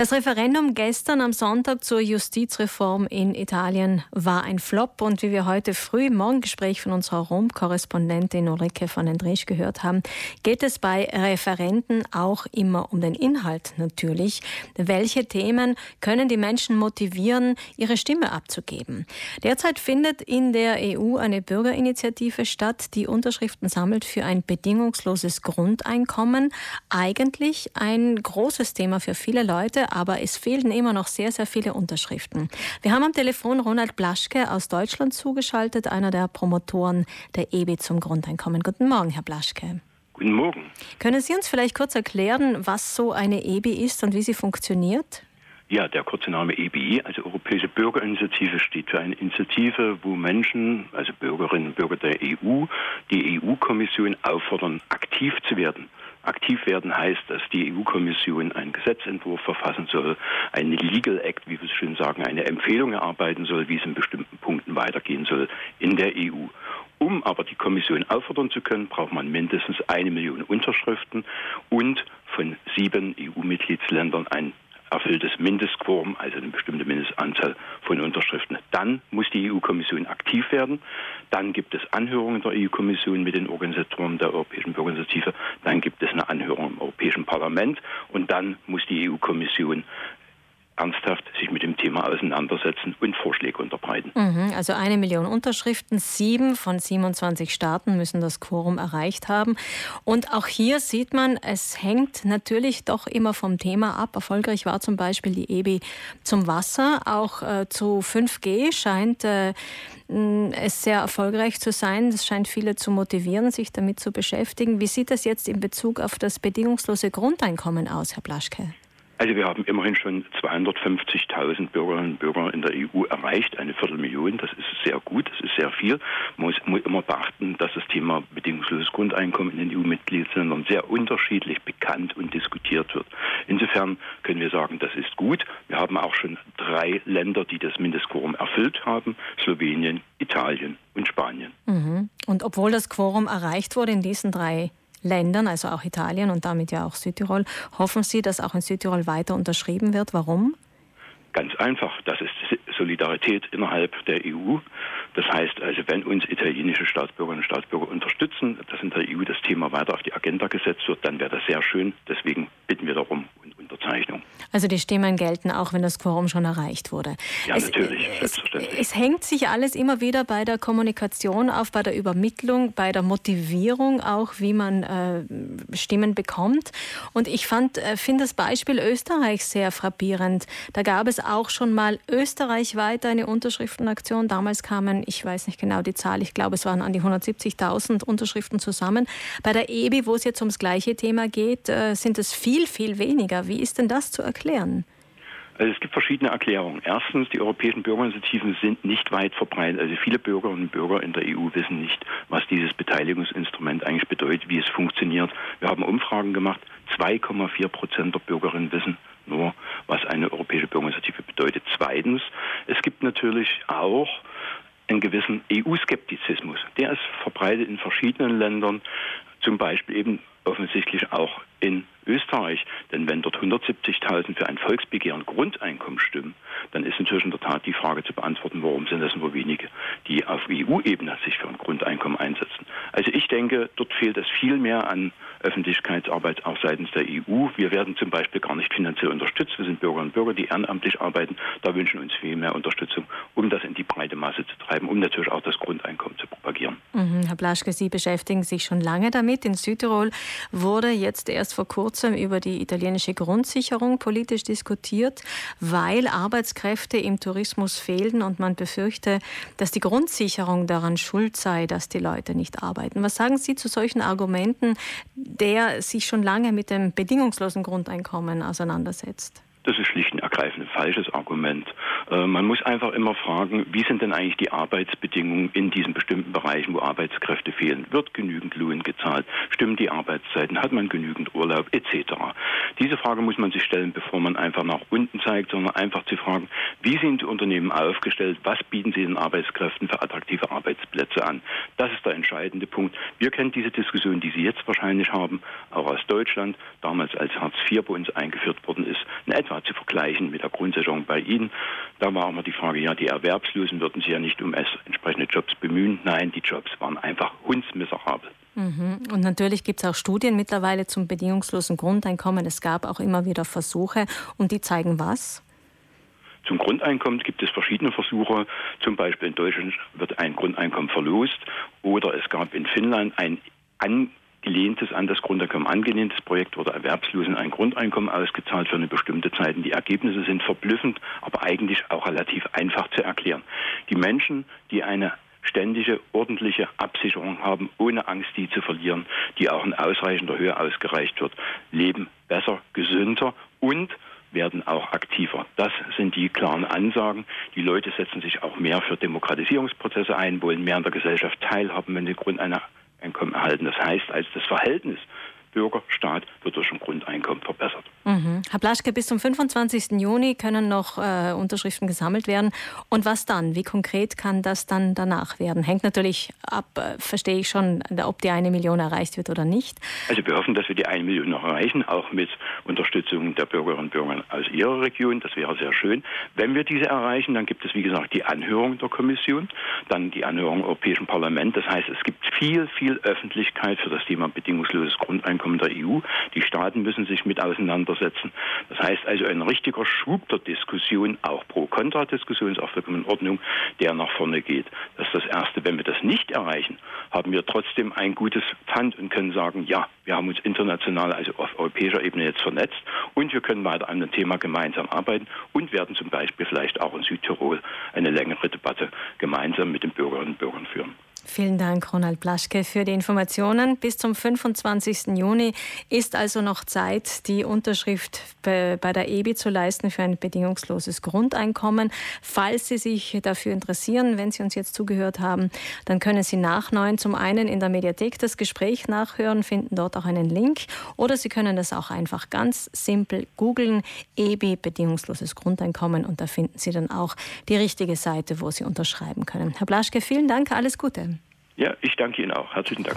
Das Referendum gestern am Sonntag zur Justizreform in Italien war ein Flop und wie wir heute früh im Morgengespräch von unserer Rom-Korrespondentin Ulrike von den Driesch gehört haben, geht es bei Referenden auch immer um den Inhalt natürlich. Welche Themen können die Menschen motivieren, ihre Stimme abzugeben? Derzeit findet in der EU eine Bürgerinitiative statt, die Unterschriften sammelt für ein bedingungsloses Grundeinkommen. Eigentlich ein großes Thema für viele Leute, aber es fehlen immer noch sehr, sehr viele Unterschriften. Wir haben am Telefon Ronald Blaschke aus Deutschland zugeschaltet, einer der Promotoren der EBI zum Grundeinkommen. Guten Morgen, Herr Blaschke. Guten Morgen. Können Sie uns vielleicht kurz erklären, was so eine EBI ist und wie sie funktioniert? Ja, der kurze Name EBI, also Europäische Bürgerinitiative, steht für eine Initiative, wo Menschen, also Bürgerinnen und Bürger der EU, die EU-Kommission auffordern, aktiv zu werden Aktiv werden heißt, dass die EU-Kommission einen Gesetzentwurf verfassen soll, einen Legal Act, wie wir es schön sagen, eine Empfehlung erarbeiten soll, wie es in bestimmten Punkten weitergehen soll in der EU. Um aber die Kommission auffordern zu können, braucht man mindestens eine Million Unterschriften und von sieben EU-Mitgliedsländern ein erfülltes Mindestquorum, also eine bestimmte Mindestanzahl von Unterschriften. Dann muss die EU-Kommission aktiv werden. Dann gibt es Anhörungen der EU-Kommission mit den Organisatoren der Europäischen Bürgerinitiative. Dann gibt es eine Anhörung im Europäischen Parlament. Und dann muss die EU-Kommission ernsthaft sich mit dem Thema auseinandersetzen und Vorschläge unterbreiten. Mhm, also eine Million Unterschriften, sieben von 27 Staaten müssen das Quorum erreicht haben. Und auch hier sieht man, es hängt natürlich doch immer vom Thema ab. Erfolgreich war zum Beispiel die EBI zum Wasser. Auch äh, zu 5G scheint äh, es sehr erfolgreich zu sein. Das scheint viele zu motivieren, sich damit zu beschäftigen. Wie sieht das jetzt in Bezug auf das bedingungslose Grundeinkommen aus, Herr Blaschke? Also wir haben immerhin schon 250.000 Bürgerinnen und Bürger in der EU erreicht, eine Viertelmillion. Das ist sehr gut, das ist sehr viel. Man muss, muss immer beachten, dass das Thema bedingungsloses Grundeinkommen in den EU-Mitgliedsländern sehr unterschiedlich bekannt und diskutiert wird. Insofern können wir sagen, das ist gut. Wir haben auch schon drei Länder, die das Mindestquorum erfüllt haben. Slowenien, Italien und Spanien. Mhm. Und obwohl das Quorum erreicht wurde in diesen drei Ländern, also auch Italien und damit ja auch Südtirol. Hoffen Sie, dass auch in Südtirol weiter unterschrieben wird? Warum? Ganz einfach, das ist Solidarität innerhalb der EU. Das heißt also, wenn uns italienische Staatsbürgerinnen und Staatsbürger unterstützen, dass in der EU das Thema weiter auf die Agenda gesetzt wird, dann wäre das sehr schön. Deswegen bitten wir darum. Also die Stimmen gelten auch, wenn das Quorum schon erreicht wurde. Ja, es, natürlich, selbstverständlich. Es, es hängt sich alles immer wieder bei der Kommunikation auf, bei der Übermittlung, bei der Motivierung auch, wie man äh, Stimmen bekommt. Und ich fand, äh, finde das Beispiel Österreich sehr frappierend. Da gab es auch schon mal österreichweit eine Unterschriftenaktion. Damals kamen, ich weiß nicht genau die Zahl, ich glaube, es waren an die 170.000 Unterschriften zusammen. Bei der EBI, wo es jetzt ums gleiche Thema geht, äh, sind es viel, viel weniger. Wie ist denn das zu erklären? Also es gibt verschiedene Erklärungen. Erstens, die europäischen Bürgerinitiativen sind nicht weit verbreitet. Also viele Bürgerinnen und Bürger in der EU wissen nicht, was dieses Beteiligungsinstrument eigentlich bedeutet, wie es funktioniert. Wir haben Umfragen gemacht. 2,4 Prozent der Bürgerinnen wissen nur, was eine europäische Bürgerinitiative bedeutet. Zweitens, es gibt natürlich auch einen gewissen EU-Skeptizismus. Der ist verbreitet in verschiedenen Ländern, zum Beispiel eben offensichtlich auch in Österreich. Denn wenn dort 170.000 für ein Volksbegehren Grundeinkommen stimmen, dann ist natürlich in der Tat die Frage zu beantworten, warum sind das nur wenige, die auf EU-Ebene sich für ein Grundeinkommen denke, dort fehlt es viel mehr an Öffentlichkeitsarbeit auch seitens der EU. Wir werden zum Beispiel gar nicht finanziell unterstützt. Wir sind Bürgerinnen und Bürger, die ehrenamtlich arbeiten. Da wünschen uns viel mehr Unterstützung, um das in die breite Masse zu treiben, um natürlich auch das Grundeinkommen zu propagieren. Mhm, Herr Blaschke, Sie beschäftigen sich schon lange damit. In Südtirol wurde jetzt erst vor kurzem über die italienische Grundsicherung politisch diskutiert, weil Arbeitskräfte im Tourismus fehlten und man befürchte, dass die Grundsicherung daran schuld sei, dass die Leute nicht arbeiten. Was sagen Sie zu solchen Argumenten, der sich schon lange mit dem bedingungslosen Grundeinkommen auseinandersetzt? Das ist schlicht und ergreifend ein falsches Argument. Äh, man muss einfach immer fragen, wie sind denn eigentlich die Arbeitsbedingungen in diesen bestimmten Bereichen, wo Arbeitskräfte fehlen? Wird genügend Lohn gezahlt? Stimmen die Arbeitszeiten? Hat man genügend Urlaub? Etc. Diese Frage muss man sich stellen, bevor man einfach nach unten zeigt, sondern einfach zu fragen, wie sind die Unternehmen aufgestellt? Was bieten sie den Arbeitskräften für attraktive Arbeitsplätze an? Der entscheidende Punkt. Wir kennen diese Diskussion, die Sie jetzt wahrscheinlich haben, auch aus Deutschland, damals als Hartz IV bei uns eingeführt worden ist. Eine etwa zu vergleichen mit der Grundsicherung bei Ihnen. Da war immer die Frage, ja, die Erwerbslosen würden sich ja nicht um entsprechende Jobs bemühen. Nein, die Jobs waren einfach hundsmiserabel. Mhm. Und natürlich gibt es auch Studien mittlerweile zum bedingungslosen Grundeinkommen. Es gab auch immer wieder Versuche und die zeigen was? Zum Grundeinkommen gibt es verschiedene Versuche. Zum Beispiel in Deutschland wird ein Grundeinkommen verlost oder es gab in Finnland ein angelehntes an das Grundeinkommen angelehntes Projekt wurde Erwerbslosen ein Grundeinkommen ausgezahlt für eine bestimmte Zeit. Die Ergebnisse sind verblüffend, aber eigentlich auch relativ einfach zu erklären. Die Menschen, die eine ständige, ordentliche Absicherung haben, ohne Angst, die zu verlieren, die auch in ausreichender Höhe ausgereicht wird, leben besser, gesünder und werden auch aktiver. Das sind die klaren Ansagen. Die Leute setzen sich auch mehr für Demokratisierungsprozesse ein, wollen mehr an der Gesellschaft teilhaben, wenn sie Grundeinkommen erhalten. Das heißt, als das Verhältnis Bürgerstaat wird durch ein Grundeinkommen verbessert. Mhm. Herr Blaschke, bis zum 25. Juni können noch äh, Unterschriften gesammelt werden. Und was dann? Wie konkret kann das dann danach werden? Hängt natürlich ab, äh, verstehe ich schon, ob die eine Million erreicht wird oder nicht. Also wir hoffen, dass wir die eine Million noch erreichen, auch mit Unterstützung der Bürgerinnen und Bürger aus Ihrer Region. Das wäre sehr schön. Wenn wir diese erreichen, dann gibt es, wie gesagt, die Anhörung der Kommission, dann die Anhörung im Europäischen Parlament. Das heißt, es gibt viel, viel Öffentlichkeit für das Thema bedingungsloses Grundeinkommen der EU. Die Staaten müssen sich mit auseinandersetzen. Das heißt also ein richtiger Schub der Diskussion, auch Pro-Kontra-Diskussion, ist auch vollkommen in Ordnung, der nach vorne geht. Das ist das Erste. Wenn wir das nicht erreichen, haben wir trotzdem ein gutes Pfand und können sagen, ja, wir haben uns international, also auf europäischer Ebene jetzt vernetzt und wir können weiter an dem Thema gemeinsam arbeiten und werden zum Beispiel vielleicht auch in Südtirol eine längere Debatte gemeinsam mit den Bürgerinnen und Bürgern führen. Vielen Dank, Ronald Blaschke, für die Informationen. Bis zum 25. Juni ist also noch Zeit, die Unterschrift bei der EBI zu leisten für ein bedingungsloses Grundeinkommen. Falls Sie sich dafür interessieren, wenn Sie uns jetzt zugehört haben, dann können Sie nach neun zum einen in der Mediathek das Gespräch nachhören, finden dort auch einen Link oder Sie können das auch einfach ganz simpel googeln, EBI bedingungsloses Grundeinkommen und da finden Sie dann auch die richtige Seite, wo Sie unterschreiben können. Herr Blaschke, vielen Dank, alles Gute. Ja, ich danke Ihnen auch. Herzlichen Dank.